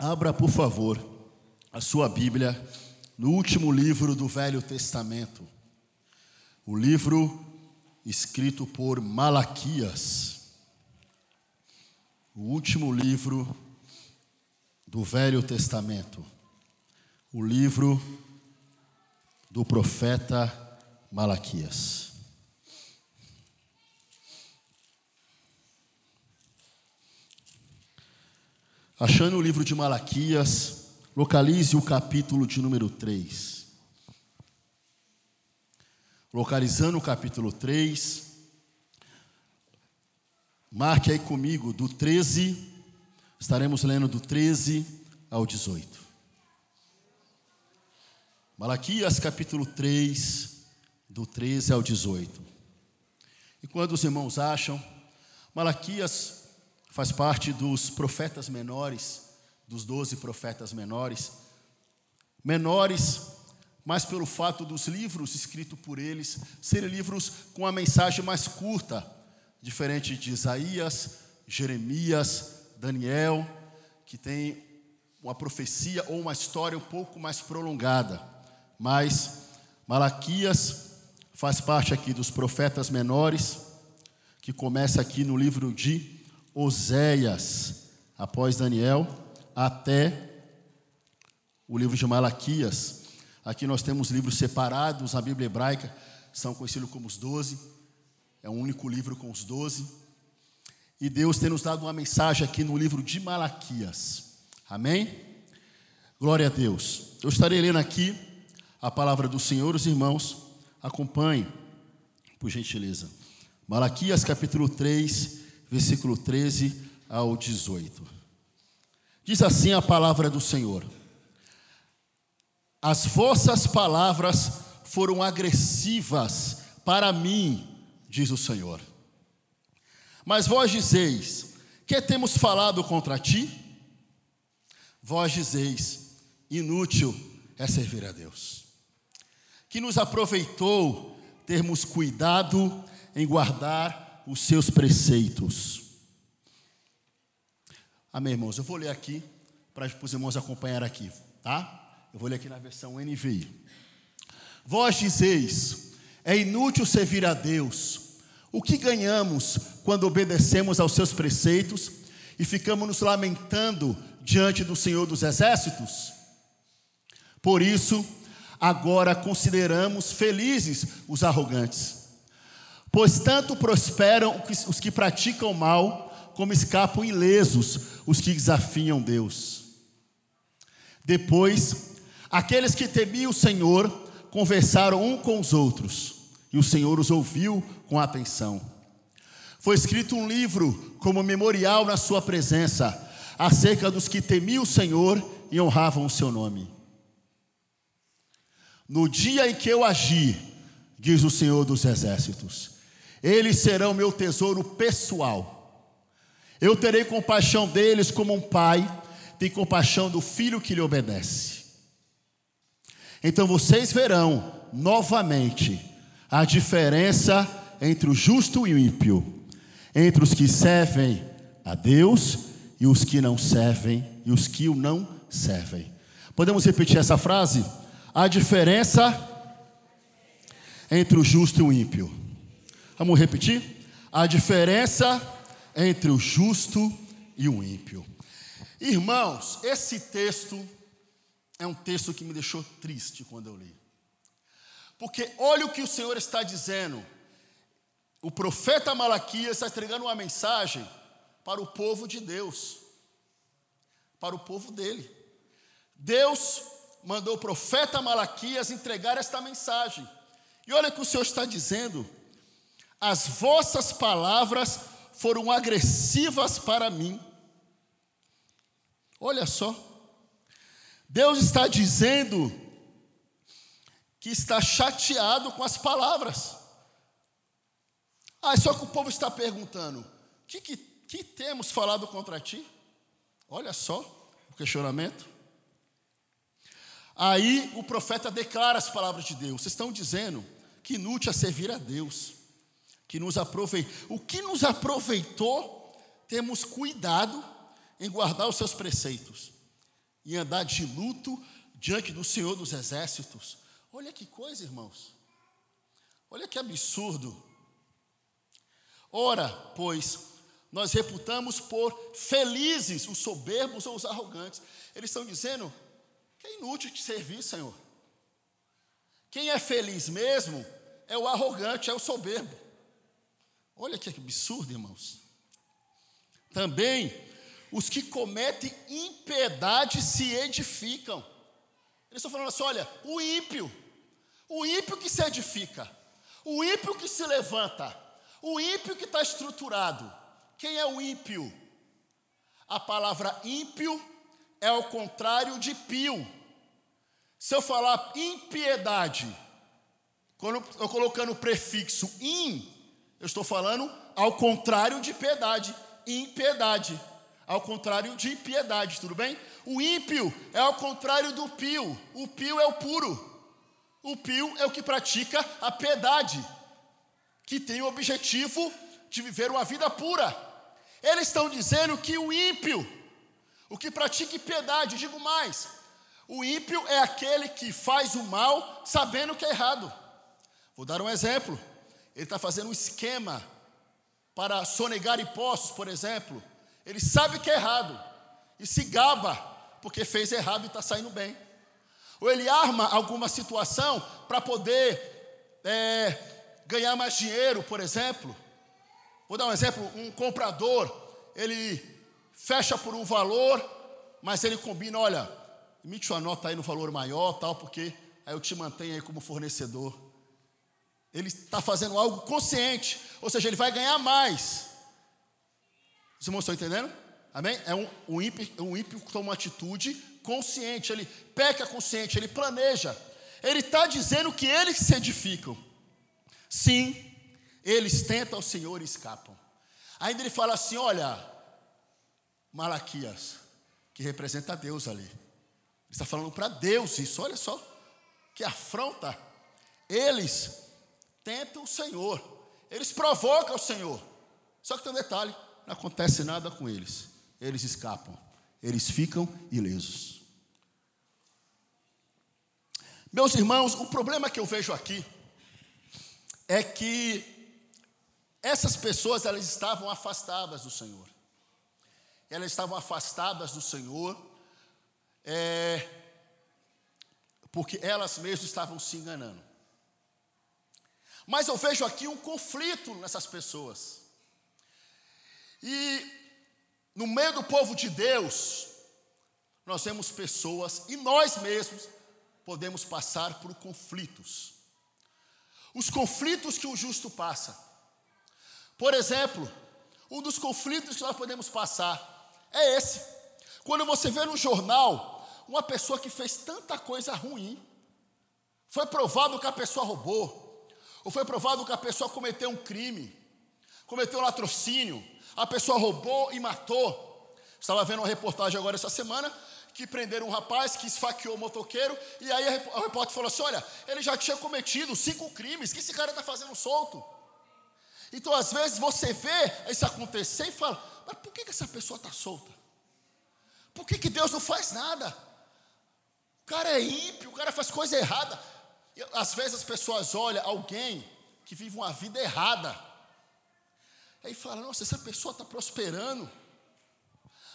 Abra, por favor, a sua Bíblia no último livro do Velho Testamento, o livro escrito por Malaquias, o último livro do Velho Testamento, o livro do profeta Malaquias. Achando o livro de Malaquias, localize o capítulo de número 3. Localizando o capítulo 3, marque aí comigo, do 13, estaremos lendo do 13 ao 18. Malaquias capítulo 3, do 13 ao 18. E quando os irmãos acham, Malaquias faz parte dos profetas menores, dos doze profetas menores. Menores, mas pelo fato dos livros escritos por eles serem livros com a mensagem mais curta, diferente de Isaías, Jeremias, Daniel, que tem uma profecia ou uma história um pouco mais prolongada. Mas Malaquias faz parte aqui dos profetas menores, que começa aqui no livro de Oséias, após Daniel, até o livro de Malaquias. Aqui nós temos livros separados na Bíblia hebraica, são conhecidos como os doze. É um único livro com os doze. E Deus tem nos dado uma mensagem aqui no livro de Malaquias. Amém? Glória a Deus. Eu estarei lendo aqui a palavra do Senhor, os irmãos. Acompanhe, por gentileza. Malaquias capítulo 3, versículo 13 ao 18. Diz assim a palavra do Senhor: As vossas palavras foram agressivas para mim, diz o Senhor. Mas vós dizeis: Que temos falado contra ti? Vós dizeis: Inútil é servir a Deus. Que nos aproveitou termos cuidado em guardar os seus preceitos. Amém, irmãos? Eu vou ler aqui para os irmãos acompanhar aqui, tá? Eu vou ler aqui na versão NVI. Vós dizeis: é inútil servir a Deus. O que ganhamos quando obedecemos aos seus preceitos e ficamos nos lamentando diante do Senhor dos Exércitos? Por isso, agora consideramos felizes os arrogantes Pois tanto prosperam os que praticam mal, como escapam ilesos os que desafiam Deus. Depois, aqueles que temiam o Senhor conversaram um com os outros, e o Senhor os ouviu com atenção. Foi escrito um livro como memorial na sua presença, acerca dos que temiam o Senhor e honravam o seu nome. No dia em que eu agi, diz o Senhor dos Exércitos, eles serão meu tesouro pessoal. Eu terei compaixão deles como um pai tem compaixão do filho que lhe obedece. Então vocês verão novamente a diferença entre o justo e o ímpio, entre os que servem a Deus e os que não servem e os que o não servem. Podemos repetir essa frase? A diferença entre o justo e o ímpio. Vamos repetir? A diferença entre o justo e o ímpio. Irmãos, esse texto é um texto que me deixou triste quando eu li. Porque olha o que o Senhor está dizendo. O profeta Malaquias está entregando uma mensagem para o povo de Deus, para o povo dele. Deus mandou o profeta Malaquias entregar esta mensagem. E olha o que o Senhor está dizendo as vossas palavras foram agressivas para mim. Olha só. Deus está dizendo que está chateado com as palavras. Ah, só que o povo está perguntando: que, que, que temos falado contra ti? Olha só o questionamento. Aí o profeta declara as palavras de Deus. Vocês estão dizendo que inútil é servir a Deus que nos aproveitou. O que nos aproveitou, temos cuidado em guardar os seus preceitos. e andar de luto diante do Senhor dos Exércitos. Olha que coisa, irmãos. Olha que absurdo. Ora, pois, nós reputamos por felizes os soberbos ou os arrogantes. Eles estão dizendo que é inútil te servir, Senhor. Quem é feliz mesmo é o arrogante, é o soberbo. Olha que absurdo, irmãos. Também os que cometem impiedade se edificam. Eles estão falando assim: olha, o ímpio, o ímpio que se edifica, o ímpio que se levanta, o ímpio que está estruturado. Quem é o ímpio? A palavra ímpio é o contrário de pio. Se eu falar impiedade, quando eu colocando o prefixo in, eu estou falando ao contrário de piedade, impiedade. Ao contrário de piedade, tudo bem? O ímpio é ao contrário do pio. O pio é o puro. O pio é o que pratica a piedade, que tem o objetivo de viver uma vida pura. Eles estão dizendo que o ímpio, o que pratica piedade, digo mais, o ímpio é aquele que faz o mal sabendo que é errado. Vou dar um exemplo. Ele está fazendo um esquema para sonegar impostos, por exemplo. Ele sabe que é errado e se gaba porque fez errado e está saindo bem. Ou ele arma alguma situação para poder é, ganhar mais dinheiro, por exemplo. Vou dar um exemplo: um comprador, ele fecha por um valor, mas ele combina, olha, emite sua nota aí no valor maior, tal, porque aí eu te mantenho aí como fornecedor. Ele está fazendo algo consciente, ou seja, ele vai ganhar mais. Os irmãos estão entendendo? Amém? É um, um, ímpio, um ímpio que toma uma atitude consciente, ele peca consciente, ele planeja. Ele está dizendo que eles se edificam. Sim, eles tentam o Senhor e escapam. Ainda ele fala assim: olha, Malaquias, que representa Deus ali. Ele está falando para Deus isso, olha só, que afronta. Eles tentam o Senhor, eles provocam o Senhor. Só que tem um detalhe: não acontece nada com eles, eles escapam, eles ficam ilesos. Meus irmãos, o problema que eu vejo aqui é que essas pessoas elas estavam afastadas do Senhor. Elas estavam afastadas do Senhor é, porque elas mesmas estavam se enganando. Mas eu vejo aqui um conflito nessas pessoas. E no meio do povo de Deus, nós vemos pessoas e nós mesmos podemos passar por conflitos. Os conflitos que o justo passa. Por exemplo, um dos conflitos que nós podemos passar é esse. Quando você vê no jornal uma pessoa que fez tanta coisa ruim, foi provado que a pessoa roubou, ou foi provado que a pessoa cometeu um crime, cometeu um latrocínio, a pessoa roubou e matou. Estava vendo uma reportagem agora essa semana que prenderam um rapaz que esfaqueou o motoqueiro, e aí a repórter falou assim: olha, ele já tinha cometido cinco crimes, que esse cara está fazendo solto? Então, às vezes, você vê isso acontecer e fala: mas por que, que essa pessoa está solta? Por que, que Deus não faz nada? cara é ímpio, o cara faz coisa errada. Às vezes as pessoas olham alguém que vive uma vida errada. Aí fala, nossa, essa pessoa está prosperando.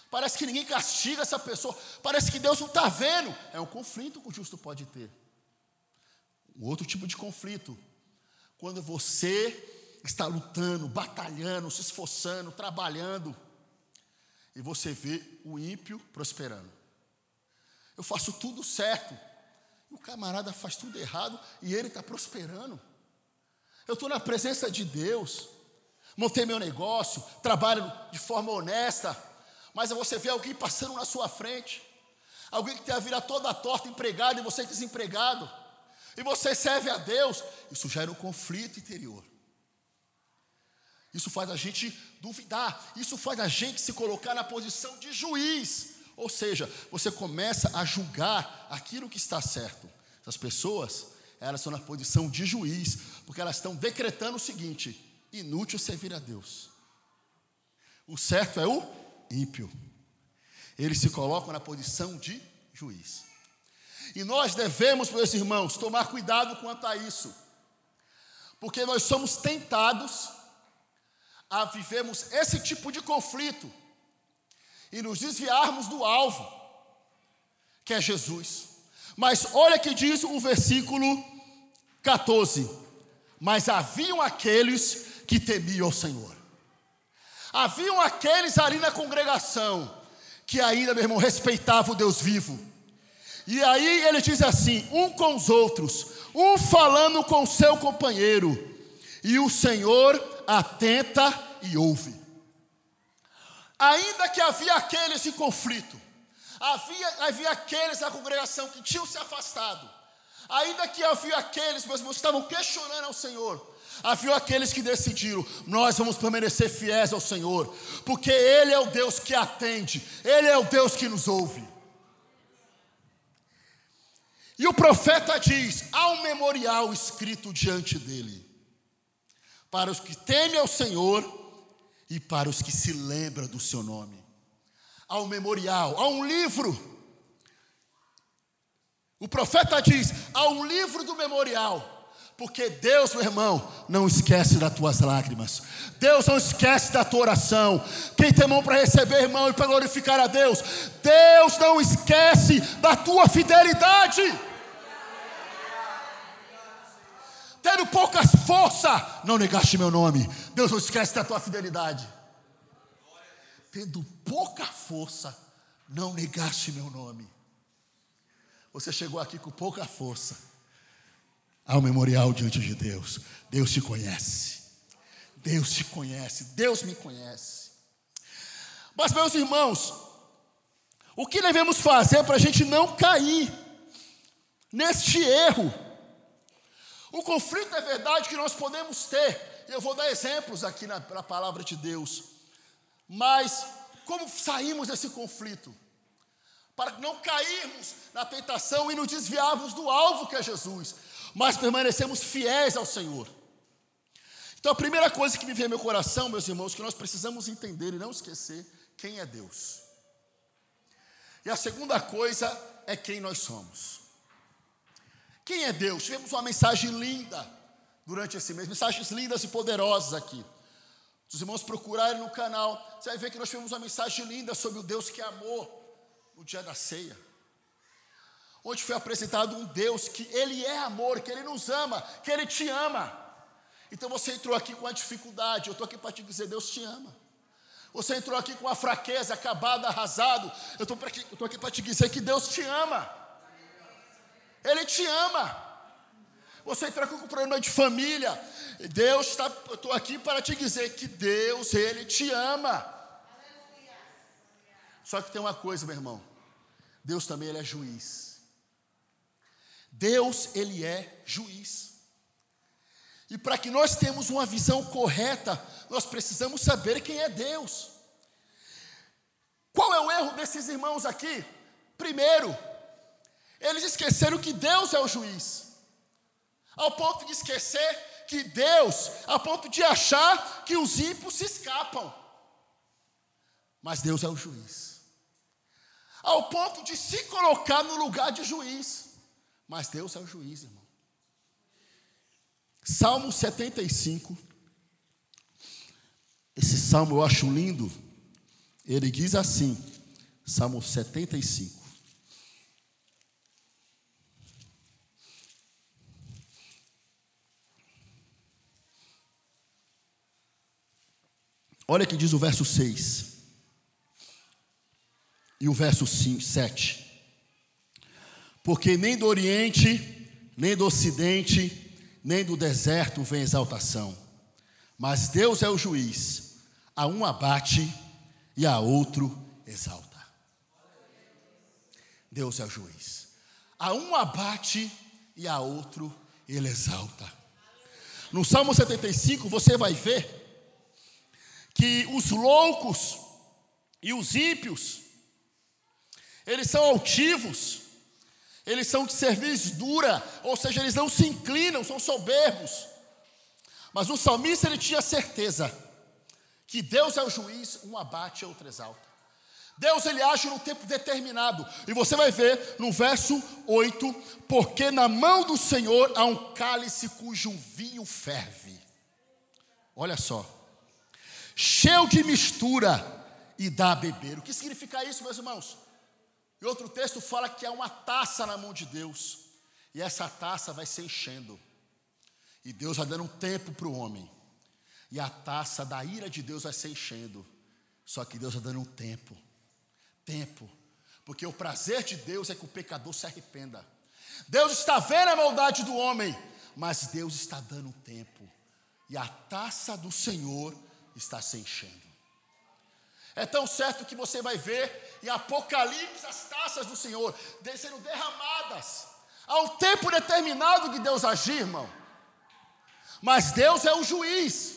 Parece que ninguém castiga essa pessoa. Parece que Deus não está vendo. É um conflito que o justo pode ter. Um outro tipo de conflito. Quando você está lutando, batalhando, se esforçando, trabalhando, e você vê o ímpio prosperando. Eu faço tudo certo. O camarada faz tudo errado e ele está prosperando. Eu estou na presença de Deus. Montei meu negócio, trabalho de forma honesta. Mas você vê alguém passando na sua frente. Alguém que tem a vida toda torta, empregado, e você desempregado. E você serve a Deus. Isso gera um conflito interior. Isso faz a gente duvidar. Isso faz a gente se colocar na posição de juiz. Ou seja, você começa a julgar aquilo que está certo. Essas pessoas, elas estão na posição de juiz, porque elas estão decretando o seguinte: inútil servir a Deus. O certo é o ímpio. Eles se colocam na posição de juiz. E nós devemos, meus irmãos, tomar cuidado quanto a isso, porque nós somos tentados a vivermos esse tipo de conflito e nos desviarmos do alvo, que é Jesus. Mas olha que diz o versículo 14: Mas haviam aqueles que temiam o Senhor. Haviam aqueles ali na congregação que ainda, meu irmão, respeitavam o Deus vivo. E aí ele diz assim: um com os outros, um falando com o seu companheiro, e o Senhor atenta e ouve. Ainda que havia aqueles em conflito, havia, havia aqueles na congregação que tinham se afastado, ainda que havia aqueles, meus irmãos, que estavam questionando ao Senhor, havia aqueles que decidiram: nós vamos permanecer fiéis ao Senhor, porque Ele é o Deus que atende, Ele é o Deus que nos ouve. E o profeta diz: há um memorial escrito diante dele, para os que temem ao Senhor e para os que se lembram do seu nome. Há um memorial, há um livro. O profeta diz: há um livro do memorial. Porque Deus, meu irmão, não esquece das tuas lágrimas. Deus não esquece da tua oração. Quem tem mão para receber, irmão, e para glorificar a Deus. Deus não esquece da tua fidelidade. tendo poucas forças, não negaste meu nome. Deus não esquece da tua fidelidade. Tendo pouca força, não negaste meu nome. Você chegou aqui com pouca força ao memorial diante de Deus. Deus te conhece. Deus te conhece. Deus me conhece. Mas, meus irmãos, o que devemos fazer para a gente não cair neste erro? O conflito é verdade que nós podemos ter, eu vou dar exemplos aqui na, na palavra de Deus, mas como saímos desse conflito? Para não cairmos na tentação e nos desviarmos do alvo que é Jesus, mas permanecemos fiéis ao Senhor. Então a primeira coisa que me vem ao meu coração, meus irmãos, que nós precisamos entender e não esquecer quem é Deus. E a segunda coisa é quem nós somos. Quem é Deus? Tivemos uma mensagem linda durante esse mês, mensagens lindas e poderosas aqui. Se os irmãos procurarem no canal, você vai ver que nós tivemos uma mensagem linda sobre o Deus que amou no dia da ceia. Onde foi apresentado um Deus que Ele é amor, que Ele nos ama, que Ele te ama. Então você entrou aqui com a dificuldade, eu estou aqui para te dizer: Deus te ama. Você entrou aqui com a fraqueza, acabado, arrasado, eu estou aqui para te dizer que Deus te ama. Ele te ama. Você entra com problema de família. Deus está, eu estou aqui para te dizer que Deus, Ele te ama. Só que tem uma coisa, meu irmão. Deus também ele é juiz. Deus, ele é juiz. E para que nós tenhamos uma visão correta, nós precisamos saber quem é Deus. Qual é o erro desses irmãos aqui? Primeiro, eles esqueceram que Deus é o juiz. Ao ponto de esquecer que Deus, ao ponto de achar que os ímpios se escapam. Mas Deus é o juiz. Ao ponto de se colocar no lugar de juiz. Mas Deus é o juiz, irmão. Salmo 75. Esse salmo eu acho lindo. Ele diz assim: Salmo 75. Olha que diz o verso 6 e o verso 5, 7. Porque nem do Oriente, nem do Ocidente, nem do deserto vem exaltação, mas Deus é o juiz, a um abate e a outro exalta. Deus é o juiz, a um abate e a outro ele exalta. No Salmo 75 você vai ver que os loucos e os ímpios, eles são altivos, eles são de serviço dura, ou seja, eles não se inclinam, são soberbos. Mas o salmista ele tinha certeza que Deus é o juiz, um abate outro exalta. Deus ele age no tempo determinado. E você vai ver no verso 8: Porque na mão do Senhor há um cálice cujo vinho ferve. Olha só, cheio de mistura e dá a beber. O que significa isso, meus irmãos? E outro texto fala que há uma taça na mão de Deus, e essa taça vai se enchendo. E Deus vai dando um tempo para o homem. E a taça da ira de Deus vai se enchendo. Só que Deus vai dando um tempo. Tempo. Porque o prazer de Deus é que o pecador se arrependa. Deus está vendo a maldade do homem, mas Deus está dando um tempo. E a taça do Senhor está se enchendo. É tão certo que você vai ver em Apocalipse as taças do Senhor sendo derramadas. Um tempo determinado de Deus agir, irmão. Mas Deus é o juiz.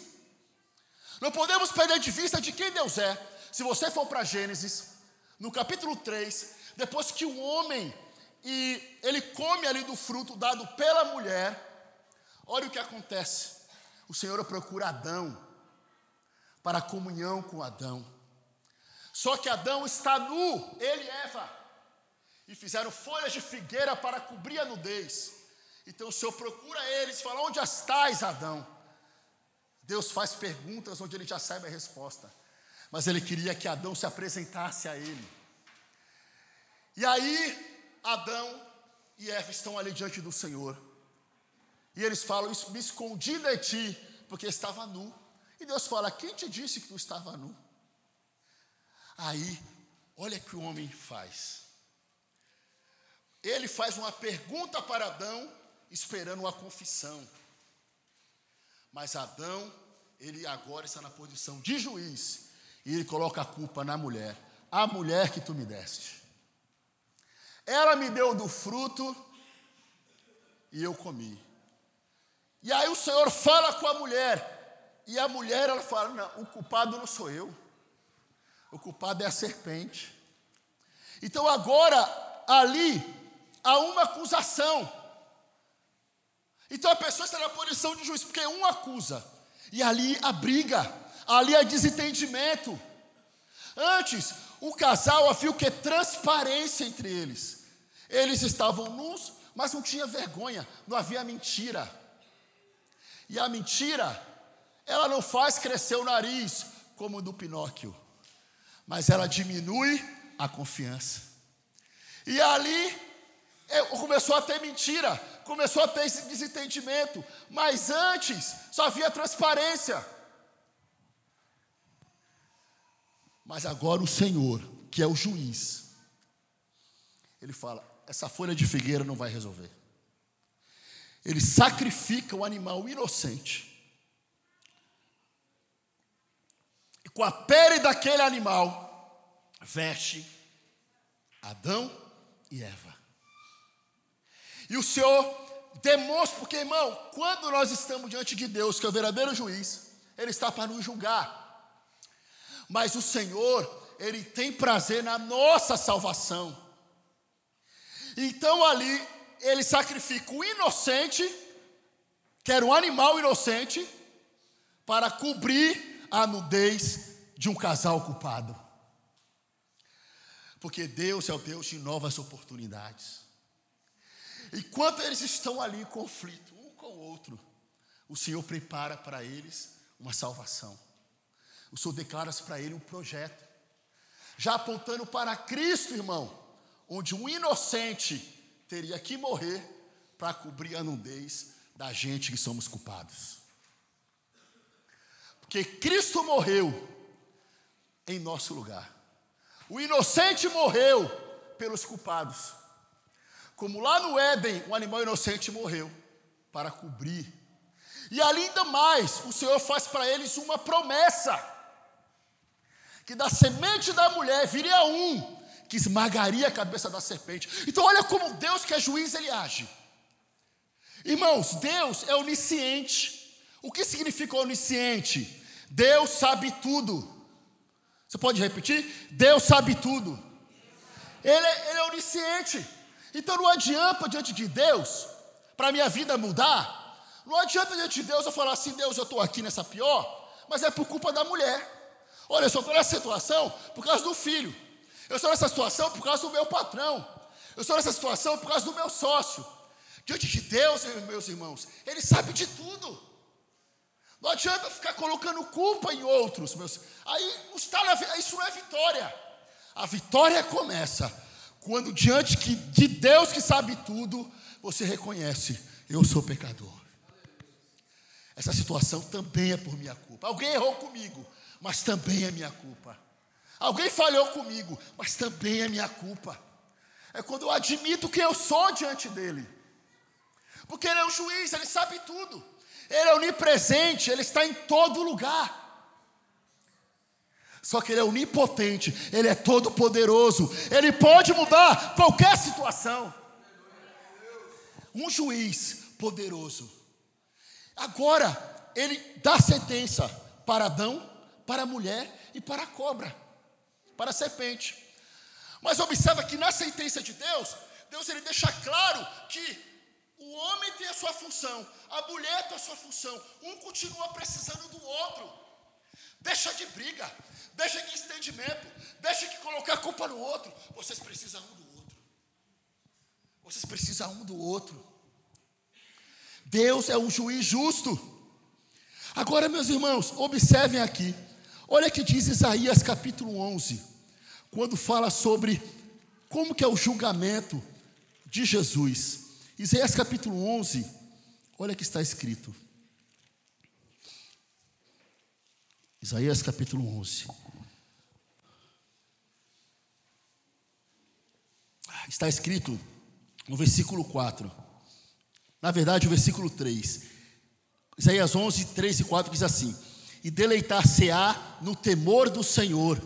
Não podemos perder de vista de quem Deus é. Se você for para Gênesis, no capítulo 3, depois que o homem e ele come ali do fruto dado pela mulher, olha o que acontece. O Senhor procura Adão para a comunhão com Adão. Só que Adão está nu, ele e Eva, e fizeram folhas de figueira para cobrir a nudez. Então o Senhor procura eles fala: Onde estás, Adão? Deus faz perguntas onde ele já sabe a resposta. Mas ele queria que Adão se apresentasse a ele. E aí, Adão e Eva estão ali diante do Senhor. E eles falam: Me escondi de ti, porque estava nu. E Deus fala: Quem te disse que tu estava nu? Aí, olha que o homem faz. Ele faz uma pergunta para Adão, esperando uma confissão. Mas Adão, ele agora está na posição de juiz, e ele coloca a culpa na mulher. A mulher que tu me deste. Ela me deu do fruto e eu comi. E aí o Senhor fala com a mulher, e a mulher ela fala: Não, o culpado não sou eu, o culpado é a serpente. Então agora, ali, há uma acusação. Então a pessoa está na posição de juiz, porque um acusa, e ali a briga, ali há desentendimento. Antes, o casal havia o que? Transparência entre eles. Eles estavam nus, mas não tinha vergonha, não havia mentira. E a mentira, ela não faz crescer o nariz como o do Pinóquio, mas ela diminui a confiança. E ali é, começou a ter mentira, começou a ter esse desentendimento, mas antes só havia transparência. Mas agora o Senhor, que é o juiz, ele fala: essa folha de figueira não vai resolver. Ele sacrifica o animal inocente. E com a pele daquele animal, veste Adão e Eva. E o Senhor demonstra, porque irmão, quando nós estamos diante de Deus, que é o verdadeiro juiz, Ele está para nos julgar. Mas o Senhor, Ele tem prazer na nossa salvação. Então ali, Ele sacrifica o inocente, que era um animal inocente, para cobrir a nudez de um casal culpado. Porque Deus é o Deus de novas oportunidades. Enquanto eles estão ali em conflito, um com o outro, o Senhor prepara para eles uma salvação. O Senhor declara para ele um projeto, já apontando para Cristo, irmão, onde um inocente teria que morrer para cobrir a nudez da gente que somos culpados. Porque Cristo morreu em nosso lugar. O inocente morreu pelos culpados. Como lá no Éden, um animal inocente morreu para cobrir. E ainda mais, o Senhor faz para eles uma promessa: que da semente da mulher viria um que esmagaria a cabeça da serpente. Então, olha como Deus, que é juiz, ele age. Irmãos, Deus é onisciente. O que significa onisciente? Deus sabe tudo. Você pode repetir? Deus sabe tudo. Ele é, ele é onisciente. Então não adianta diante de Deus, para minha vida mudar, não adianta diante de Deus eu falar assim, Deus, eu estou aqui nessa pior, mas é por culpa da mulher. Olha, eu só estou nessa situação por causa do filho. Eu estou nessa situação por causa do meu patrão. Eu estou nessa situação por causa do meu sócio. Diante de Deus, meus irmãos, Ele sabe de tudo. Não adianta ficar colocando culpa em outros, meus. Aí isso não é vitória. A vitória começa quando diante de Deus que sabe tudo, você reconhece, eu sou pecador. Essa situação também é por minha culpa. Alguém errou comigo, mas também é minha culpa. Alguém falhou comigo, mas também é minha culpa. É quando eu admito que eu sou diante dele. Porque ele é um juiz, ele sabe tudo. Ele é onipresente, ele está em todo lugar. Só que ele é onipotente, ele é todo poderoso. Ele pode mudar qualquer situação. Um juiz poderoso. Agora, ele dá sentença para Adão, para a mulher e para a cobra, para a serpente. Mas observa que na sentença de Deus, Deus ele deixa claro que o homem tem a sua função, a mulher tem a sua função, um continua precisando do outro. Deixa de briga, deixa de estendimento, deixa de colocar a culpa no outro. Vocês precisam um do outro. Vocês precisam um do outro. Deus é um juiz justo. Agora, meus irmãos, observem aqui. Olha que diz Isaías capítulo 11, quando fala sobre como que é o julgamento de Jesus. Isaías capítulo 11, olha que está escrito. Isaías capítulo 11. Está escrito no versículo 4. Na verdade, o versículo 3. Isaías 11, 3 e 4 diz assim: E deleitar-se-á no temor do Senhor,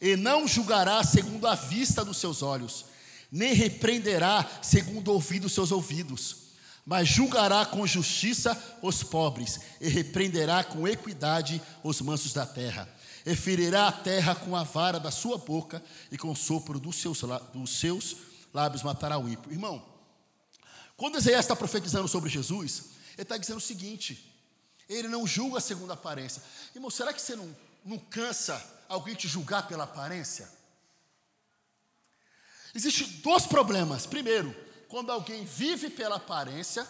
e não julgará segundo a vista dos seus olhos, nem repreenderá segundo o ouvido dos seus ouvidos, mas julgará com justiça os pobres, e repreenderá com equidade os mansos da terra. E ferirá a terra com a vara da sua boca, e com o sopro dos seus, dos seus lábios matará o ímpio. Irmão, quando Isaías está profetizando sobre Jesus, ele está dizendo o seguinte: ele não julga segundo a aparência. Irmão, será que você não, não cansa alguém te julgar pela aparência? Existem dois problemas. Primeiro, quando alguém vive pela aparência,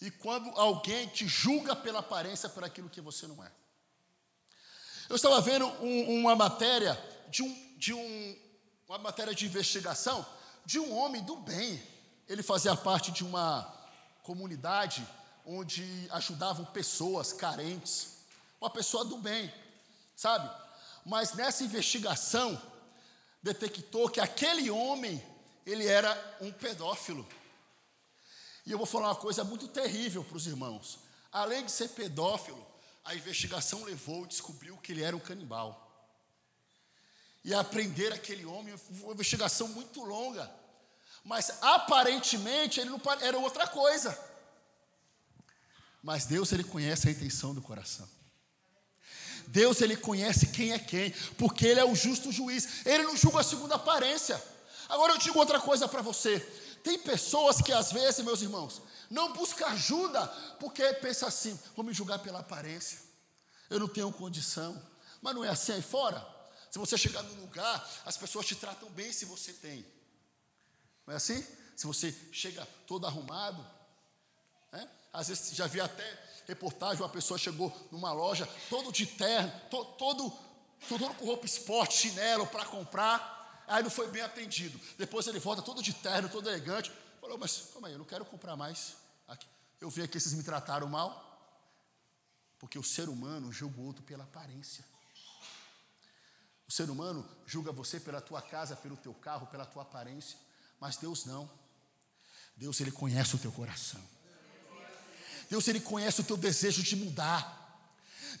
e quando alguém te julga pela aparência por aquilo que você não é. Eu estava vendo um, uma matéria de, um, de um, uma matéria de investigação de um homem do bem ele fazia parte de uma comunidade onde ajudavam pessoas carentes, uma pessoa do bem, sabe? Mas nessa investigação detectou que aquele homem, ele era um pedófilo. E eu vou falar uma coisa muito terrível para os irmãos. Além de ser pedófilo, a investigação levou e descobriu que ele era um canibal. E aprender aquele homem foi uma investigação muito longa. Mas aparentemente ele não era outra coisa. Mas Deus ele conhece a intenção do coração. Deus ele conhece quem é quem, porque ele é o justo juiz. Ele não julga segundo a aparência. Agora eu digo outra coisa para você. Tem pessoas que às vezes, meus irmãos, não buscam ajuda porque pensa assim: vou me julgar pela aparência. Eu não tenho condição. Mas não é assim aí fora? Se você chegar num lugar, as pessoas te tratam bem se você tem. Não é assim? Se você chega todo arrumado. Né? Às vezes já vi até reportagem, uma pessoa chegou numa loja todo de terno, to, todo, todo com roupa esporte, chinelo para comprar. Aí não foi bem atendido. Depois ele volta todo de terno, todo elegante. Falou, mas calma aí, eu não quero comprar mais. Aqui. Eu vi que vocês me trataram mal. Porque o ser humano julga o outro pela aparência. O ser humano julga você pela tua casa, pelo teu carro, pela tua aparência. Mas Deus não. Deus, Ele conhece o teu coração. Deus, Ele conhece o teu desejo de mudar.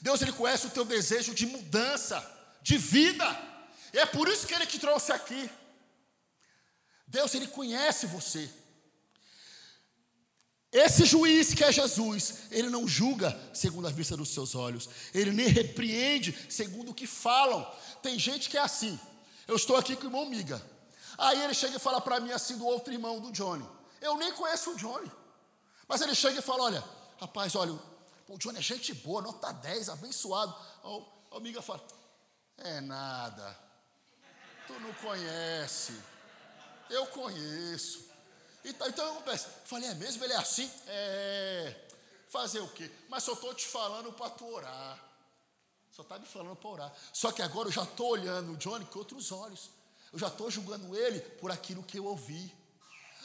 Deus, Ele conhece o teu desejo de mudança, de vida. E é por isso que Ele te trouxe aqui. Deus, Ele conhece você. Esse juiz que é Jesus, ele não julga segundo a vista dos seus olhos, ele nem repreende segundo o que falam. Tem gente que é assim. Eu estou aqui com o irmão Miga. Aí ele chega e fala para mim assim do outro irmão do Johnny. Eu nem conheço o Johnny. Mas ele chega e fala: Olha, rapaz, olha, o Johnny é gente boa, nota 10, abençoado. O, amiga fala: É nada. Tu não conhece. Eu conheço. Então, então eu falei, é mesmo? Ele é assim? É. Fazer o quê? Mas só estou te falando para tu orar. Só está me falando para orar. Só que agora eu já estou olhando o Johnny com outros olhos. Eu já estou julgando ele por aquilo que eu ouvi.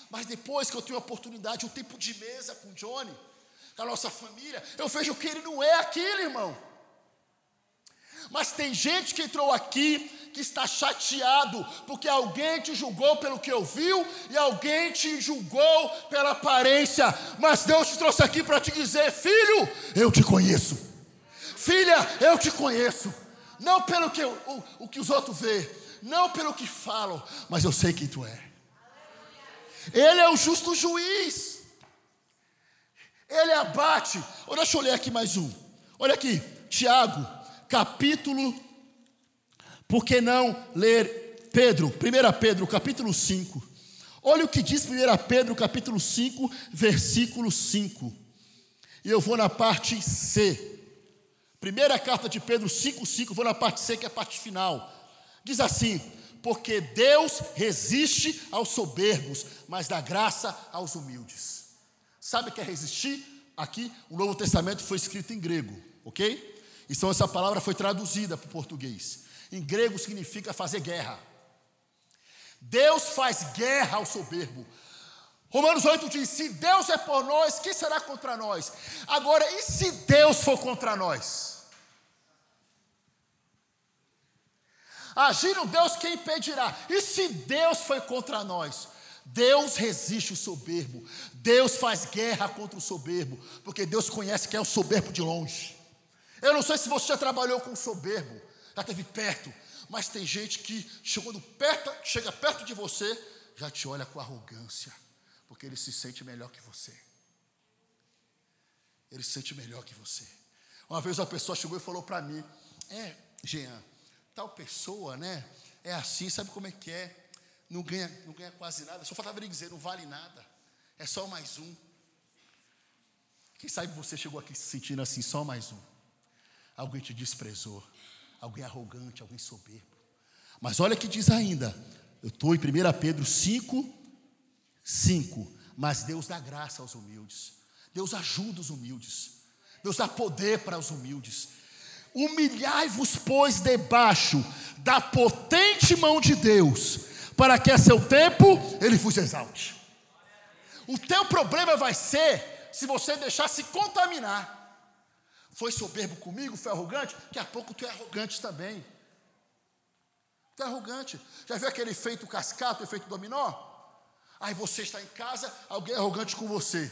Mas depois que eu tenho a oportunidade, um tempo de mesa com o Johnny, com a nossa família, eu vejo que ele não é aquilo, irmão. Mas tem gente que entrou aqui que está chateado porque alguém te julgou pelo que ouviu e alguém te julgou pela aparência. Mas Deus te trouxe aqui para te dizer: filho, eu te conheço. Filha, eu te conheço. Não pelo que o, o que os outros vê, não pelo que falam, mas eu sei quem tu é. Ele é o justo juiz. Ele abate. deixa eu ler aqui mais um. Olha aqui, Tiago capítulo, por que não ler Pedro, 1 Pedro, capítulo 5. Olha o que diz 1 Pedro, capítulo 5, versículo 5. E eu vou na parte C. Primeira carta de Pedro 5, 5, vou na parte C, que é a parte final. Diz assim: Porque Deus resiste aos soberbos, mas dá graça aos humildes. Sabe o que é resistir? Aqui, o Novo Testamento foi escrito em grego, ok? Então essa palavra foi traduzida para o português. Em grego significa fazer guerra. Deus faz guerra ao soberbo. Romanos 8 diz: se Deus é por nós, quem será contra nós? Agora, e se Deus for contra nós? Agindo Deus, quem impedirá? E se Deus foi contra nós? Deus resiste o soberbo. Deus faz guerra contra o soberbo, porque Deus conhece quem é o soberbo de longe. Eu não sei se você já trabalhou com soberbo, já esteve perto, mas tem gente que chegando perto, chega perto de você, já te olha com arrogância, porque ele se sente melhor que você. Ele se sente melhor que você. Uma vez uma pessoa chegou e falou para mim: É, Jean, tal pessoa, né? É assim, sabe como é que é? Não ganha, não ganha quase nada. Só faltava ele dizer, não vale nada. É só mais um. Quem sabe você chegou aqui se sentindo assim, só mais um alguém te desprezou, alguém arrogante, alguém soberbo. Mas olha que diz ainda, eu estou em 1 Pedro 5, 5. Mas Deus dá graça aos humildes, Deus ajuda os humildes, Deus dá poder para os humildes. Humilhai-vos, pois, debaixo da potente mão de Deus, para que a seu tempo ele vos exalte. O teu problema vai ser se você deixar se contaminar foi soberbo comigo, foi arrogante, daqui a pouco tu é arrogante também. Tu é arrogante. Já viu aquele efeito cascata, efeito dominó? Aí você está em casa, alguém é arrogante com você.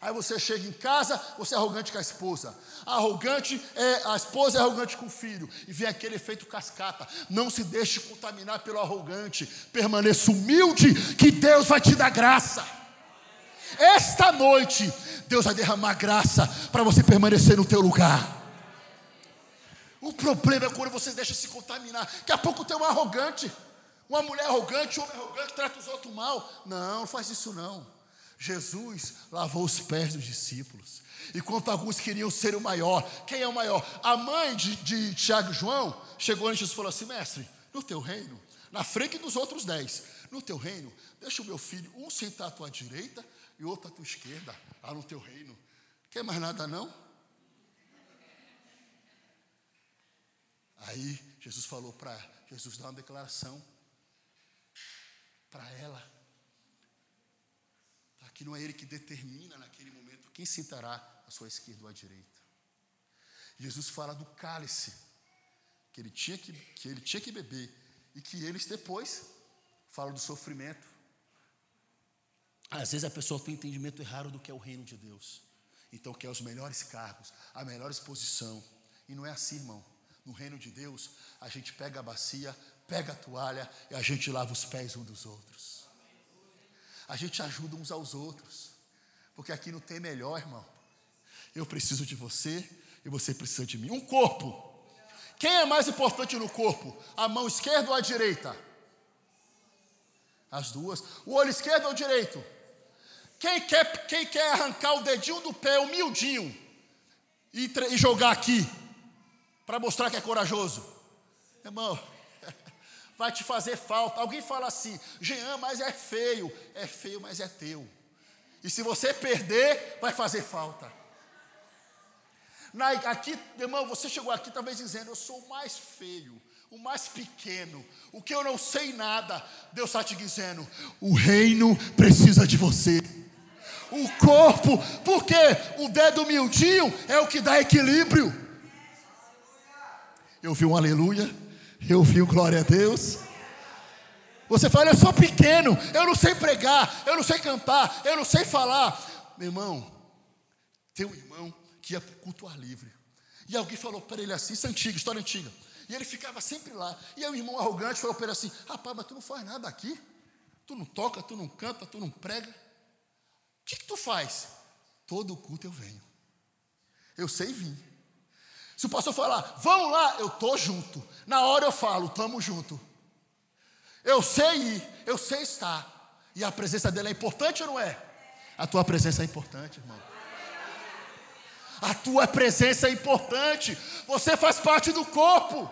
Aí você chega em casa, você é arrogante com a esposa. Arrogante é a esposa é arrogante com o filho. E vem aquele efeito cascata. Não se deixe contaminar pelo arrogante. Permaneça humilde, que Deus vai te dar graça. Esta noite, Deus vai derramar graça para você permanecer no teu lugar. O problema é quando você deixa se contaminar. Daqui a pouco tem um arrogante, uma mulher arrogante, um homem arrogante, trata os outros mal. Não, não faz isso não. Jesus lavou os pés dos discípulos. Enquanto alguns queriam ser o maior, quem é o maior? A mãe de, de Tiago e João chegou antes e falou assim: Mestre, no teu reino, na frente dos outros dez, no teu reino, deixa o meu filho um sentar à tua direita e outro à tua esquerda, lá no teu reino. Quer mais nada não? Aí Jesus falou para Jesus dar uma declaração para ela. Tá, que não é ele que determina naquele momento quem sentará à sua esquerda ou à direita. Jesus fala do cálice que ele tinha que, que ele tinha que beber e que eles depois falam do sofrimento às vezes a pessoa tem um entendimento errado do que é o reino de Deus. Então quer os melhores cargos, a melhor exposição. E não é assim, irmão. No reino de Deus, a gente pega a bacia, pega a toalha e a gente lava os pés uns dos outros. A gente ajuda uns aos outros. Porque aqui não tem melhor, irmão. Eu preciso de você e você precisa de mim. Um corpo. Quem é mais importante no corpo? A mão esquerda ou a direita? As duas. O olho esquerdo ou direito? Quem quer, quem quer arrancar o dedinho do pé humildinho e, e jogar aqui para mostrar que é corajoso? Irmão, vai te fazer falta. Alguém fala assim: Jean, mas é feio. É feio, mas é teu. E se você perder, vai fazer falta. Na, aqui, irmão, você chegou aqui talvez dizendo: Eu sou o mais feio, o mais pequeno, o que eu não sei nada. Deus está te dizendo: O reino precisa de você. O corpo, porque o dedo miudinho é o que dá equilíbrio. Eu vi um aleluia, eu vi um glória a Deus. Você fala, eu sou pequeno, eu não sei pregar, eu não sei cantar, eu não sei falar. Meu irmão, tem um irmão que ia para o culto ar livre. E alguém falou para ele assim, isso é antigo, história antiga. E ele ficava sempre lá. E aí o irmão arrogante falou para ele assim: Rapaz, mas tu não faz nada aqui? Tu não toca, tu não canta, tu não prega. O que, que tu faz? Todo culto eu venho. Eu sei vir. Se o pastor falar, vamos lá, eu estou junto. Na hora eu falo, estamos junto. Eu sei ir, eu sei estar. E a presença dele é importante ou não é? A tua presença é importante, irmão. A tua presença é importante. Você faz parte do corpo.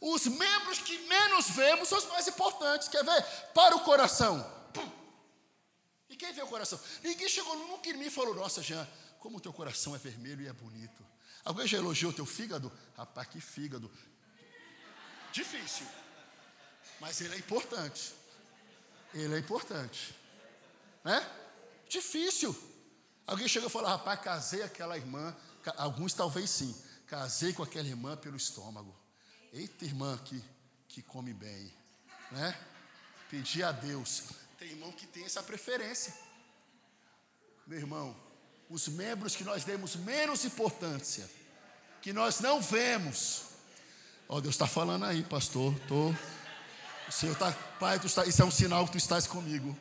Os membros que menos vemos são os mais importantes. Quer ver? Para o coração. E quem vê o coração? Ninguém chegou nunca em mim e falou: Nossa, Jean, como o teu coração é vermelho e é bonito. Alguém já elogiou o teu fígado? Rapaz, que fígado. Difícil. Mas ele é importante. Ele é importante. Né? Difícil. Alguém chegou e falou: rapaz, casei aquela irmã. Alguns talvez sim. Casei com aquela irmã pelo estômago. Eita, irmã que, que come bem. Né? Pedi a Deus. Tem irmão que tem essa preferência. Meu irmão, os membros que nós demos menos importância, que nós não vemos. Ó, oh, Deus está falando aí, pastor. Tô, o Senhor está, Pai, tu está, isso é um sinal que tu estás comigo.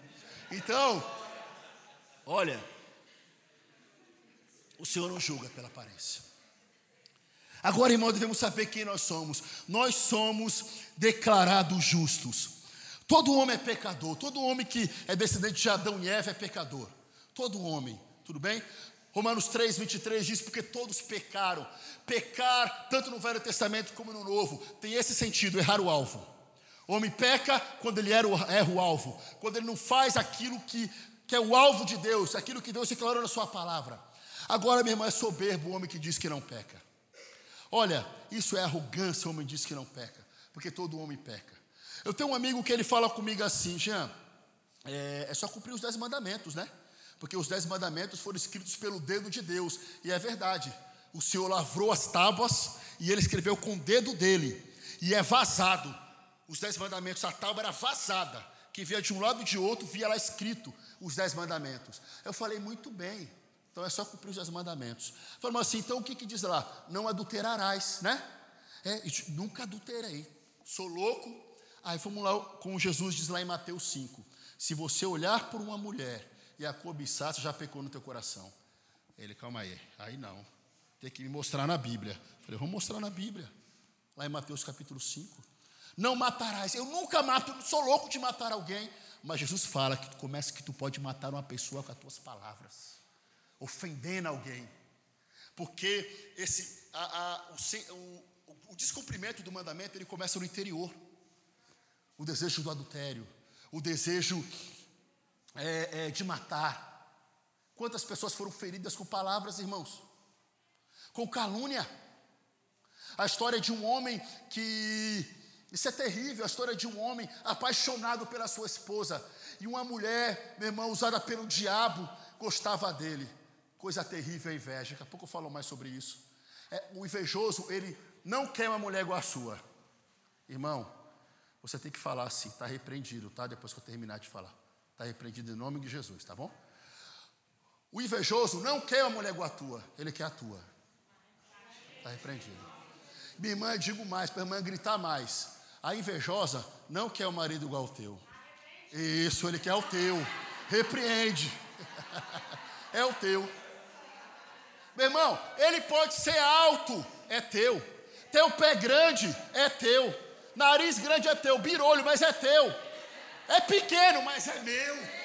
Então, olha, o Senhor não julga pela aparência. Agora, irmão, devemos saber quem nós somos. Nós somos declarados justos. Todo homem é pecador. Todo homem que é descendente de Adão e Eva é pecador. Todo homem, tudo bem? Romanos 3, 23 diz: Porque todos pecaram. Pecar, tanto no Velho Testamento como no Novo, tem esse sentido: errar o alvo. O homem peca quando ele erra o alvo, quando ele não faz aquilo que, que é o alvo de Deus, aquilo que Deus declarou na Sua palavra. Agora, meu irmão, é soberbo o homem que diz que não peca. Olha, isso é arrogância, o homem diz que não peca, porque todo homem peca. Eu tenho um amigo que ele fala comigo assim, Jean, é, é só cumprir os dez mandamentos, né? Porque os dez mandamentos foram escritos pelo dedo de Deus, e é verdade. O Senhor lavrou as tábuas e ele escreveu com o dedo dele, e é vazado. Os dez mandamentos, a tábua era vazada, que via de um lado e de outro, via lá escrito os dez mandamentos. Eu falei, muito bem, então é só cumprir os mandamentos. Falamos assim, então o que, que diz lá? Não adulterarás, né? É, nunca adulterei. Sou louco. Aí vamos lá, como Jesus diz lá em Mateus 5. Se você olhar por uma mulher e a cobiçar, você já pecou no teu coração. Ele, calma aí. Aí não. Tem que me mostrar na Bíblia. Falei, vamos mostrar na Bíblia. Lá em Mateus capítulo 5. Não matarás. Eu nunca mato, sou louco de matar alguém. Mas Jesus fala que tu começa que tu pode matar uma pessoa com as tuas palavras ofendendo alguém. Porque esse, a, a, o, o, o descumprimento do mandamento ele começa no interior. O desejo do adultério, o desejo é, é, de matar. Quantas pessoas foram feridas com palavras, irmãos? Com calúnia. A história de um homem que. Isso é terrível, a história de um homem apaixonado pela sua esposa. E uma mulher, meu irmão, usada pelo diabo, gostava dele. Coisa terrível a inveja. Daqui a pouco eu falo mais sobre isso. É, o invejoso, ele não quer uma mulher igual a sua. Irmão, você tem que falar assim, está repreendido, tá? Depois que eu terminar de falar. Está repreendido em nome de Jesus, tá bom? O invejoso não quer uma mulher igual a tua, ele quer a tua. Está repreendido. Minha irmã, digo mais, para a irmã gritar mais. A invejosa não quer o marido igual ao teu. Isso, ele quer o teu. Repreende. é o teu. Meu irmão, ele pode ser alto, é teu. Teu pé grande, é teu. Nariz grande é teu. Birolho, mas é teu. É pequeno, mas é meu.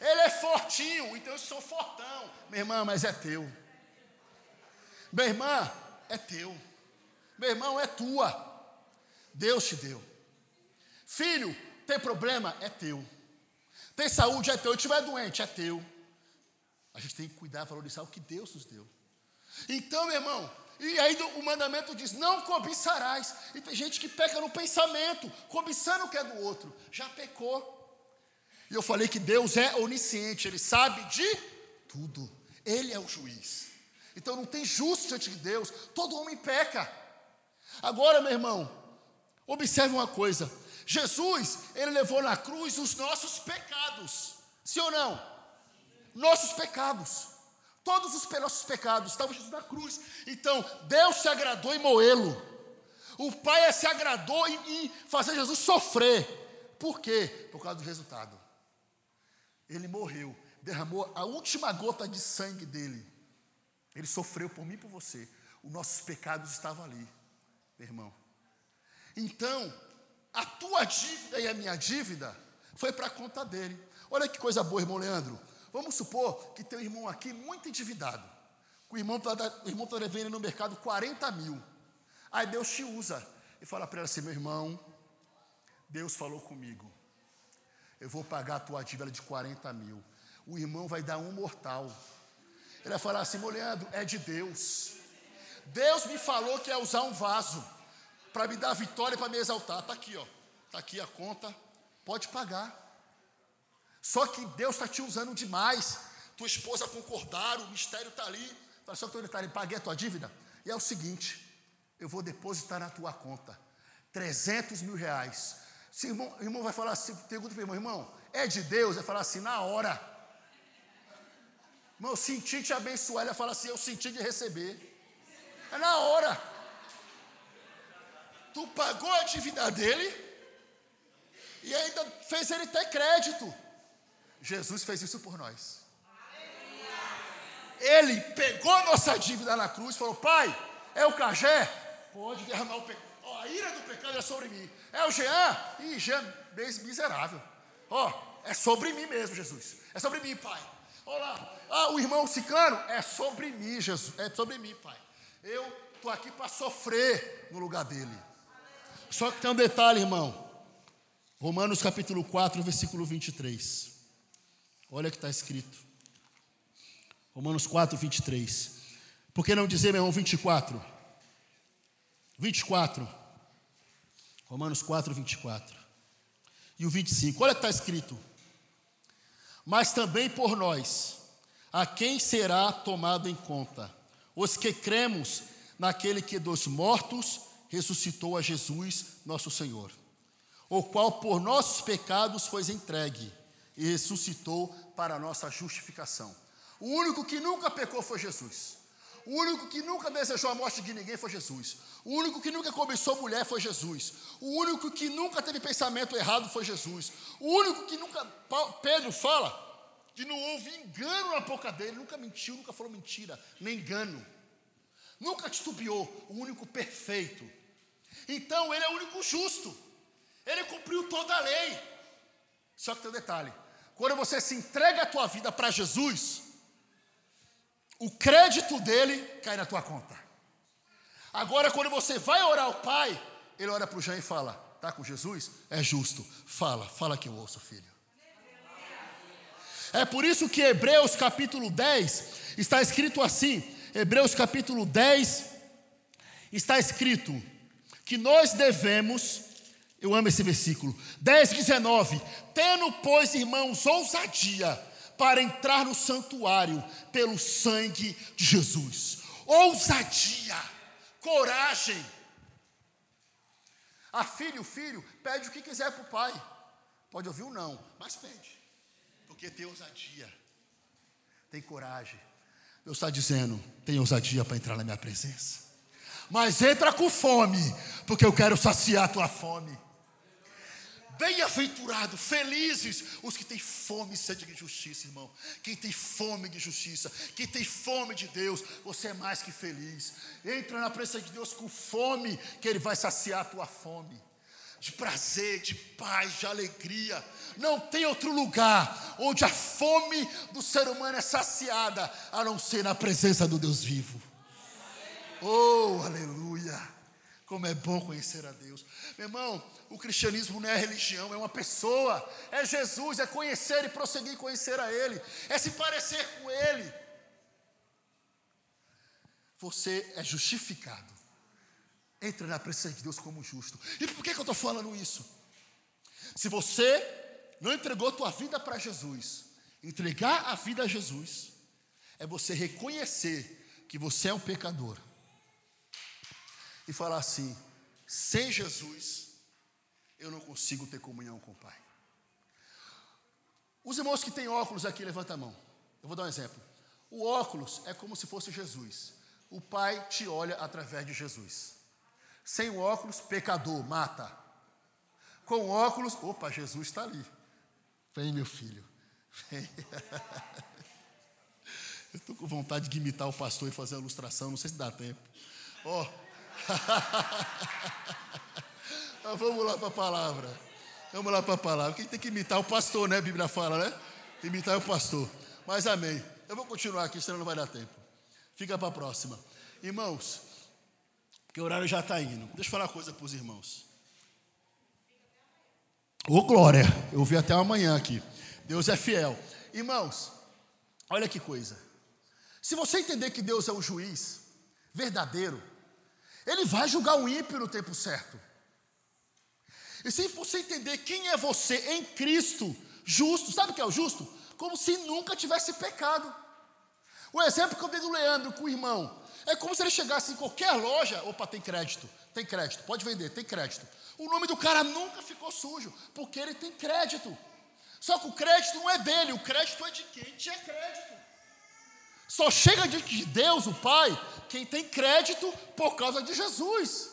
Ele é fortinho, então eu sou fortão. Minha irmã, mas é teu. Minha irmã, é teu. Meu irmão, é tua. Deus te deu. Filho, tem problema? É teu. Tem saúde? É teu. Se estiver doente, é teu. A gente tem que cuidar, valorizar o que Deus nos deu. Então, meu irmão, e aí o mandamento diz: não cobiçarás. E tem gente que peca no pensamento, cobiçando o que é do outro. Já pecou. E eu falei que Deus é onisciente, Ele sabe de tudo. Ele é o juiz. Então não tem justo diante de Deus. Todo homem peca. Agora, meu irmão, observe uma coisa: Jesus, ele levou na cruz os nossos pecados. Sim ou não? Nossos pecados. Todos os nossos pecados estavam Jesus na cruz. Então, Deus se agradou em moê-lo. O Pai se agradou em, em fazer Jesus sofrer. Por quê? Por causa do resultado. Ele morreu, derramou a última gota de sangue dele. Ele sofreu por mim e por você. Os nossos pecados estavam ali, meu irmão. Então, a tua dívida e a minha dívida foi para a conta dele. Olha que coisa boa, irmão Leandro. Vamos supor que tem um irmão aqui muito endividado. O irmão está tá devendo no mercado 40 mil. Aí Deus te usa e fala para ele assim: meu irmão, Deus falou comigo. Eu vou pagar a tua dívida de 40 mil. O irmão vai dar um mortal. Ele vai falar assim: Leandro, é de Deus. Deus me falou que ia usar um vaso para me dar vitória para me exaltar. Está aqui, ó. Está aqui a conta. Pode pagar. Só que Deus está te usando demais. Tua esposa concordaram, o mistério está ali. Fala, só que eu detalhe, paguei a tua dívida. E é o seguinte: eu vou depositar na tua conta 300 mil reais. Se irmão, irmão vai falar assim, pergunta para o irmão, irmão, é de Deus? Vai falar assim, na hora. Irmão, eu senti te abençoar. Ele vai falar assim, eu senti de receber. É na hora. Tu pagou a dívida dele e ainda fez ele ter crédito. Jesus fez isso por nós. Ele pegou nossa dívida na cruz e falou: Pai, é o cajé? Pode derramar o pecado. Oh, a ira do pecado é sobre mim. É o Jean? Ih, Jean, miserável. Ó, oh, é sobre mim mesmo, Jesus. É sobre mim, Pai. Olá, ah, o irmão Ciclano? É sobre mim, Jesus. É sobre mim, Pai. Eu estou aqui para sofrer no lugar dele. Só que tem um detalhe, irmão. Romanos capítulo 4, versículo 23. Olha o que está escrito. Romanos 4, 23. Por que não dizer, meu irmão, 24? 24. Romanos 4, 24. E o 25. Olha o que está escrito. Mas também por nós, a quem será tomado em conta? Os que cremos naquele que dos mortos ressuscitou a Jesus, nosso Senhor, o qual por nossos pecados foi entregue e ressuscitou para a nossa justificação. O único que nunca pecou foi Jesus. O único que nunca desejou a morte de ninguém foi Jesus. O único que nunca cobiçou mulher foi Jesus. O único que nunca teve pensamento errado foi Jesus. O único que nunca. Pedro fala que não houve engano na boca dele, nunca mentiu, nunca falou mentira, nem engano. Nunca titubeou, o único perfeito. Então ele é o único justo. Ele cumpriu toda a lei. Só que tem um detalhe: quando você se entrega a tua vida para Jesus, o crédito dele cai na tua conta. Agora, quando você vai orar ao Pai, ele ora para o Jean e fala: Está com Jesus? É justo. Fala, fala que eu ouço, filho. É por isso que Hebreus capítulo 10 está escrito assim: Hebreus capítulo 10 está escrito que nós devemos eu amo esse versículo. 10, 19. Tendo, pois, irmãos, ousadia para entrar no santuário pelo sangue de Jesus. Ousadia, coragem. A filho, o filho, pede o que quiser para o pai. Pode ouvir o um não, mas pede. Porque tem ousadia, tem coragem. Deus está dizendo: tem ousadia para entrar na minha presença. Mas entra com fome, porque eu quero saciar a tua fome. Bem-aventurado, felizes os que têm fome e sede de justiça, irmão. Quem tem fome de justiça, quem tem fome de Deus, você é mais que feliz. Entra na presença de Deus com fome, que Ele vai saciar a tua fome. De prazer, de paz, de alegria. Não tem outro lugar onde a fome do ser humano é saciada, a não ser na presença do Deus vivo. Oh, aleluia! Como é bom conhecer a Deus. Meu irmão, o cristianismo não é religião, é uma pessoa. É Jesus, é conhecer e prosseguir conhecer a Ele. É se parecer com Ele. Você é justificado. Entra na presença de Deus como justo. E por que, que eu estou falando isso? Se você não entregou tua vida para Jesus, entregar a vida a Jesus, é você reconhecer que você é um pecador e falar assim: sem Jesus, eu não consigo ter comunhão com o Pai. Os irmãos que têm óculos aqui, levanta a mão. Eu vou dar um exemplo. O óculos é como se fosse Jesus. O Pai te olha através de Jesus. Sem o óculos, pecador, mata. Com óculos, opa, Jesus está ali. Vem, meu filho. Vem. Eu estou com vontade de imitar o pastor e fazer a ilustração, não sei se dá tempo. Ó. Oh. Mas vamos lá para a palavra. Vamos lá para a palavra. Quem tem que imitar o pastor, né? A Bíblia fala, né? Imitar o pastor. Mas amém. Eu vou continuar aqui, senão não vai dar tempo. Fica para a próxima. Irmãos, porque o horário já está indo. Deixa eu falar uma coisa para os irmãos. Ô glória, eu vi até amanhã aqui. Deus é fiel. Irmãos, olha que coisa. Se você entender que Deus é um juiz verdadeiro, Ele vai julgar o ímpio no tempo certo. E se você entender quem é você em Cristo, justo, sabe o que é o justo? Como se nunca tivesse pecado. O exemplo que eu dei do Leandro com o irmão. É como se ele chegasse em qualquer loja, opa, tem crédito, tem crédito, pode vender, tem crédito. O nome do cara nunca ficou sujo, porque ele tem crédito. Só que o crédito não é dele, o crédito é de quem tinha crédito. Só chega diante de Deus, o Pai, quem tem crédito por causa de Jesus.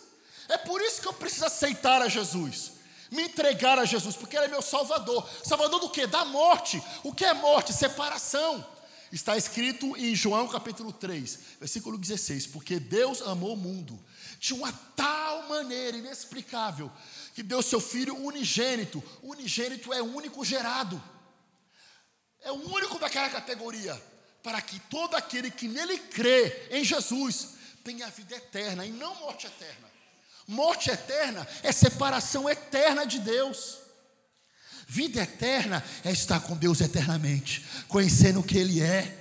É por isso que eu preciso aceitar a Jesus, me entregar a Jesus, porque Ele é meu Salvador. Salvador do que? Da morte. O que é morte? Separação. Está escrito em João capítulo 3, versículo 16: Porque Deus amou o mundo de uma tal maneira inexplicável, que deu seu filho unigênito. Unigênito é único gerado, é o único daquela categoria, para que todo aquele que nele crê em Jesus tenha vida eterna e não morte eterna. Morte eterna é separação eterna de Deus. Vida eterna é estar com Deus eternamente, conhecendo o que Ele é,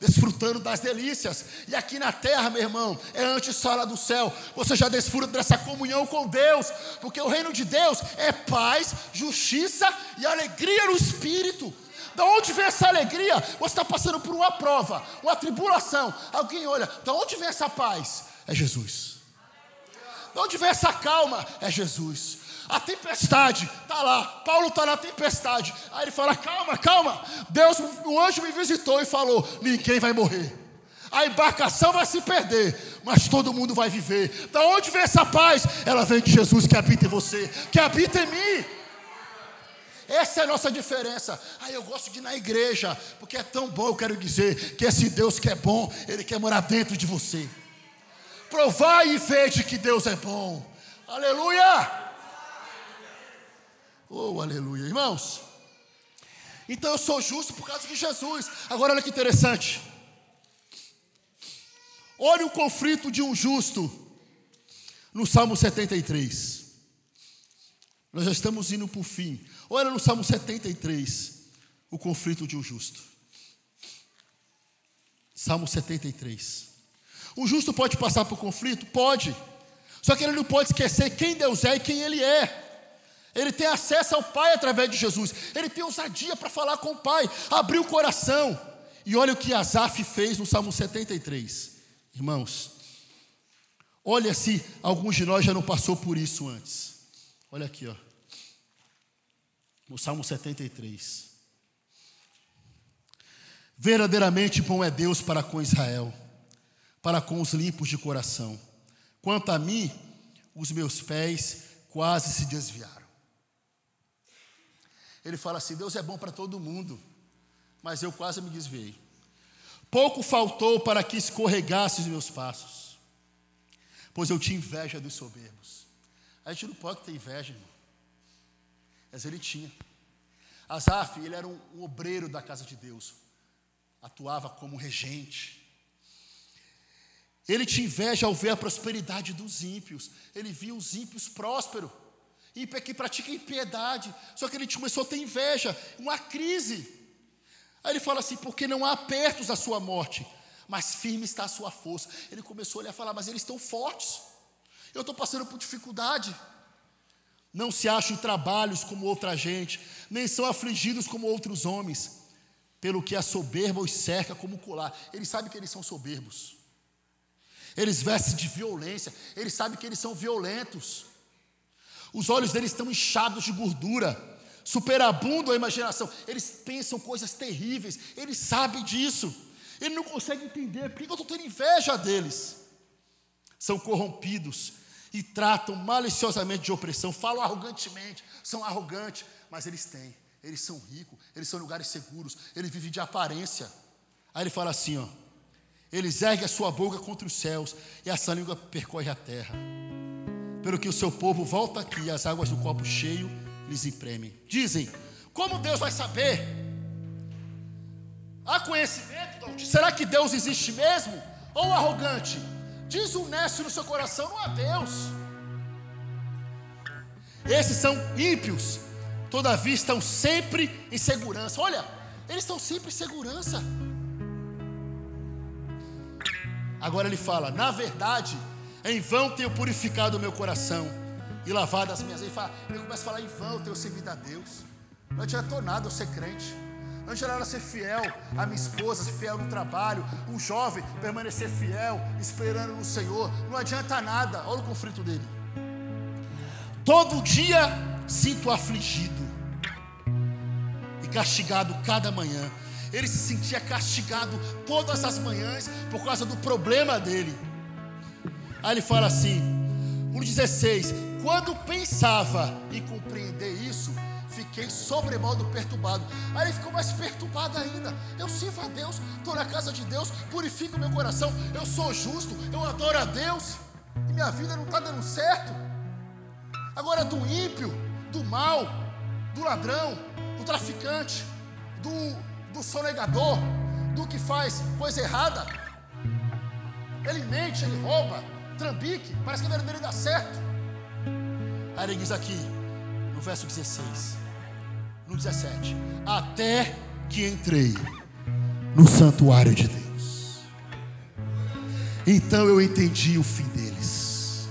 desfrutando das delícias. E aqui na terra, meu irmão, é antes sala do céu. Você já desfruta dessa comunhão com Deus, porque o reino de Deus é paz, justiça e alegria no espírito. Da onde vem essa alegria? Você está passando por uma prova, uma tribulação. Alguém olha, da onde vem essa paz? É Jesus. Da onde vem essa calma? É Jesus. A tempestade está lá. Paulo está na tempestade. Aí ele fala: calma, calma. Deus, o anjo me visitou e falou: ninguém vai morrer. A embarcação vai se perder, mas todo mundo vai viver. Da onde vem essa paz? Ela vem de Jesus que habita em você, que habita em mim. Essa é a nossa diferença. Ah, eu gosto de ir na igreja, porque é tão bom, eu quero dizer, que esse Deus que é bom, Ele quer morar dentro de você. Provai e veja que Deus é bom. Aleluia! Oh, aleluia. Irmãos, então eu sou justo por causa de Jesus. Agora olha que interessante. Olha o conflito de um justo no Salmo 73. Nós já estamos indo para o fim. Olha no Salmo 73 o conflito de um justo. Salmo 73. O justo pode passar por conflito? Pode. Só que ele não pode esquecer quem Deus é e quem ele é. Ele tem acesso ao Pai através de Jesus. Ele tem ousadia para falar com o Pai, abrir o coração. E olha o que Asaf fez no Salmo 73. Irmãos, olha se alguns de nós já não passou por isso antes. Olha aqui, ó. No Salmo 73. Verdadeiramente bom é Deus para com Israel, para com os limpos de coração. Quanto a mim, os meus pés quase se desviaram. Ele fala assim: Deus é bom para todo mundo, mas eu quase me desviei. Pouco faltou para que escorregasse os meus passos, pois eu tinha inveja dos soberbos. A gente não pode ter inveja, irmão. Mas ele tinha. Asaf, ele era um, um obreiro da casa de Deus, atuava como regente. Ele tinha inveja ao ver a prosperidade dos ímpios. Ele via os ímpios prósperos. Ímpio é que pratica impiedade. Só que ele começou a ter inveja, uma crise. Aí ele fala assim: porque não há apertos à sua morte, mas firme está a sua força. Ele começou a olhar e falar: mas eles estão fortes. Eu estou passando por dificuldade. Não se acham trabalhos como outra gente, nem são afligidos como outros homens, pelo que a soberba os cerca como colar. Eles sabem que eles são soberbos. Eles vestem de violência, eles sabem que eles são violentos. Os olhos deles estão inchados de gordura, superabundam a imaginação. Eles pensam coisas terríveis, eles sabem disso. Ele não consegue entender por que eu estou tendo inveja deles. São corrompidos e tratam maliciosamente de opressão, falam arrogantemente, são arrogantes, mas eles têm, eles são ricos, eles são lugares seguros, eles vivem de aparência. Aí ele fala assim: ó, eles erguem a sua boca contra os céus e essa língua percorre a terra. Pelo que o seu povo volta aqui, as águas do copo cheio lhes impremem. Dizem: Como Deus vai saber? Há conhecimento? Será que Deus existe mesmo? Ou arrogante? Diz o Nécio no seu coração: Não há Deus. Esses são ímpios, todavia estão sempre em segurança. Olha, eles estão sempre em segurança. Agora ele fala: Na verdade, em vão tenho purificado o meu coração e lavado as minhas. Ele, fala, ele começa a falar: Em vão tenho servido a Deus. Não adiantou nada eu ser crente. Adianta nada ser fiel à minha esposa, ser fiel no trabalho. Um jovem permanecer fiel, esperando no Senhor. Não adianta nada. Olha o conflito dele. Todo dia sinto afligido e castigado cada manhã ele se sentia castigado todas as manhãs por causa do problema dele. Aí ele fala assim, no 16: Quando pensava em compreender isso, fiquei sobremodo perturbado. Aí ele ficou mais perturbado ainda. Eu sirvo a Deus, estou na casa de Deus, purifico meu coração, eu sou justo, eu adoro a Deus, e minha vida não está dando certo. Agora, do ímpio, do mal, do ladrão, do traficante, do do sonegador, do que faz coisa errada. Ele mente, ele rouba, trambique, parece que a vida dele dá certo. Aí ele diz aqui, no verso 16, no 17: Até que entrei no santuário de Deus, então eu entendi o fim deles.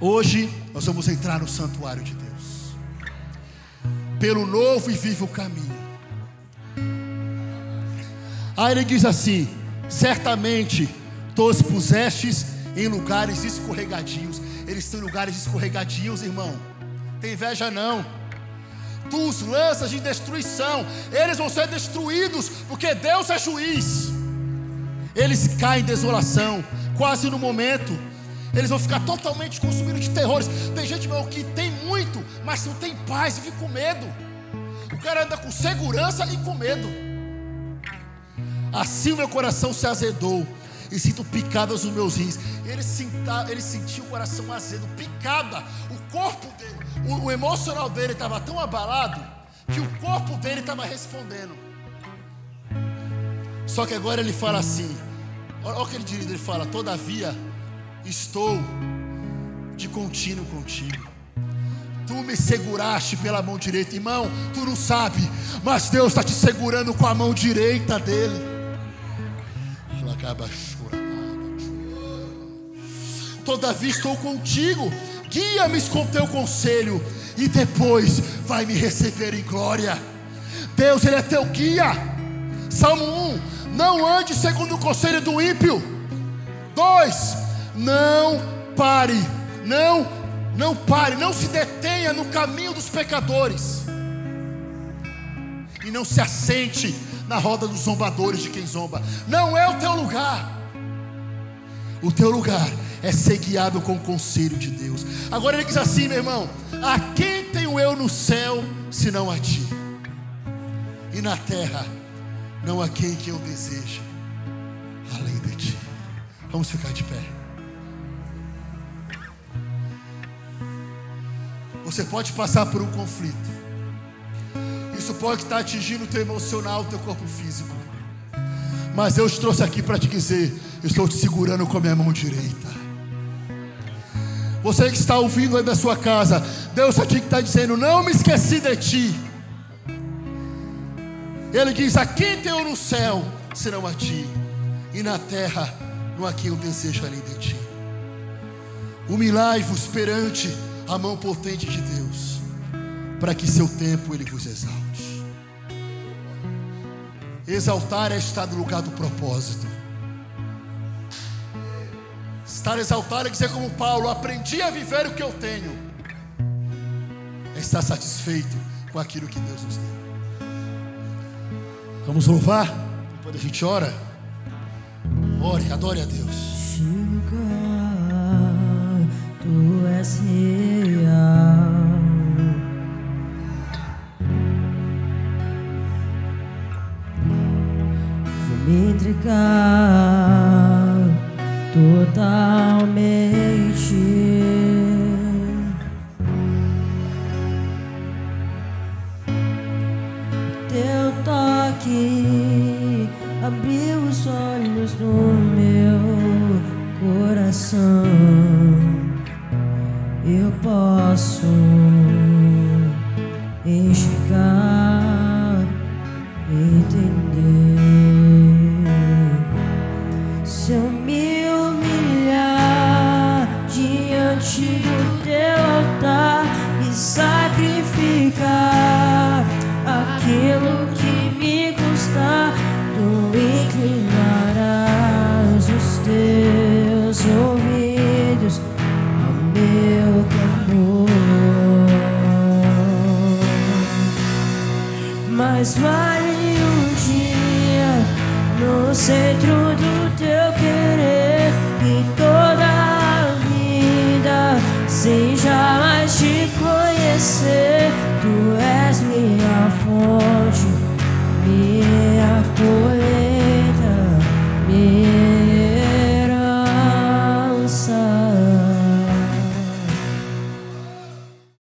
Hoje nós vamos entrar no santuário de Deus, pelo novo e vivo caminho Aí ele diz assim: certamente tu os pusestes em lugares escorregadios. Eles estão em lugares escorregadios, irmão. Tem inveja não. Tu os lanças de destruição. Eles vão ser destruídos, porque Deus é juiz. Eles caem em desolação, quase no momento. Eles vão ficar totalmente consumidos de terrores. Tem gente, meu, que tem muito, mas não tem paz e fica com medo. O cara anda com segurança e com medo. Assim o meu coração se azedou e sinto picadas nos meus rins. Ele, sinta, ele sentiu o coração azedo, picada. O corpo dele, o, o emocional dele estava tão abalado que o corpo dele estava respondendo. Só que agora ele fala assim: olha o que ele diz, ele fala: Todavia estou de contínuo contigo. Tu me seguraste pela mão direita, irmão. Tu não sabe, mas Deus está te segurando com a mão direita dele. Todavia estou contigo, guia-me com teu conselho, e depois vai me receber em glória. Deus, Ele é teu guia. Salmo 1: Não ande segundo o conselho do ímpio. 2: Não pare, não, não pare, não se detenha no caminho dos pecadores, e não se assente na roda dos zombadores de quem zomba. Não é o teu lugar. O teu lugar é ser guiado com o conselho de Deus. Agora ele diz assim, meu irmão: A quem tenho eu no céu, senão a ti? E na terra, não há quem que eu deseje, além de ti. Vamos ficar de pé. Você pode passar por um conflito. Isso pode estar atingindo o teu emocional, o teu corpo físico. Mas eu te trouxe aqui para te dizer estou te segurando com a minha mão direita. Você que está ouvindo aí da sua casa, Deus aqui está dizendo: Não me esqueci de ti. Ele diz: A quem tenho no céu serão a ti, e na terra não há quem eu desejo além de ti. Humilhai-vos perante a mão potente de Deus, para que seu tempo ele vos exalte. Exaltar é estar no lugar do propósito. Estar exaltado é dizer como Paulo: aprendi a viver o que eu tenho. É estar satisfeito com aquilo que Deus nos deu. Vamos louvar? Enquanto a gente ora. Ore, adore a Deus. Tu és real. Vou me entregar totalmente.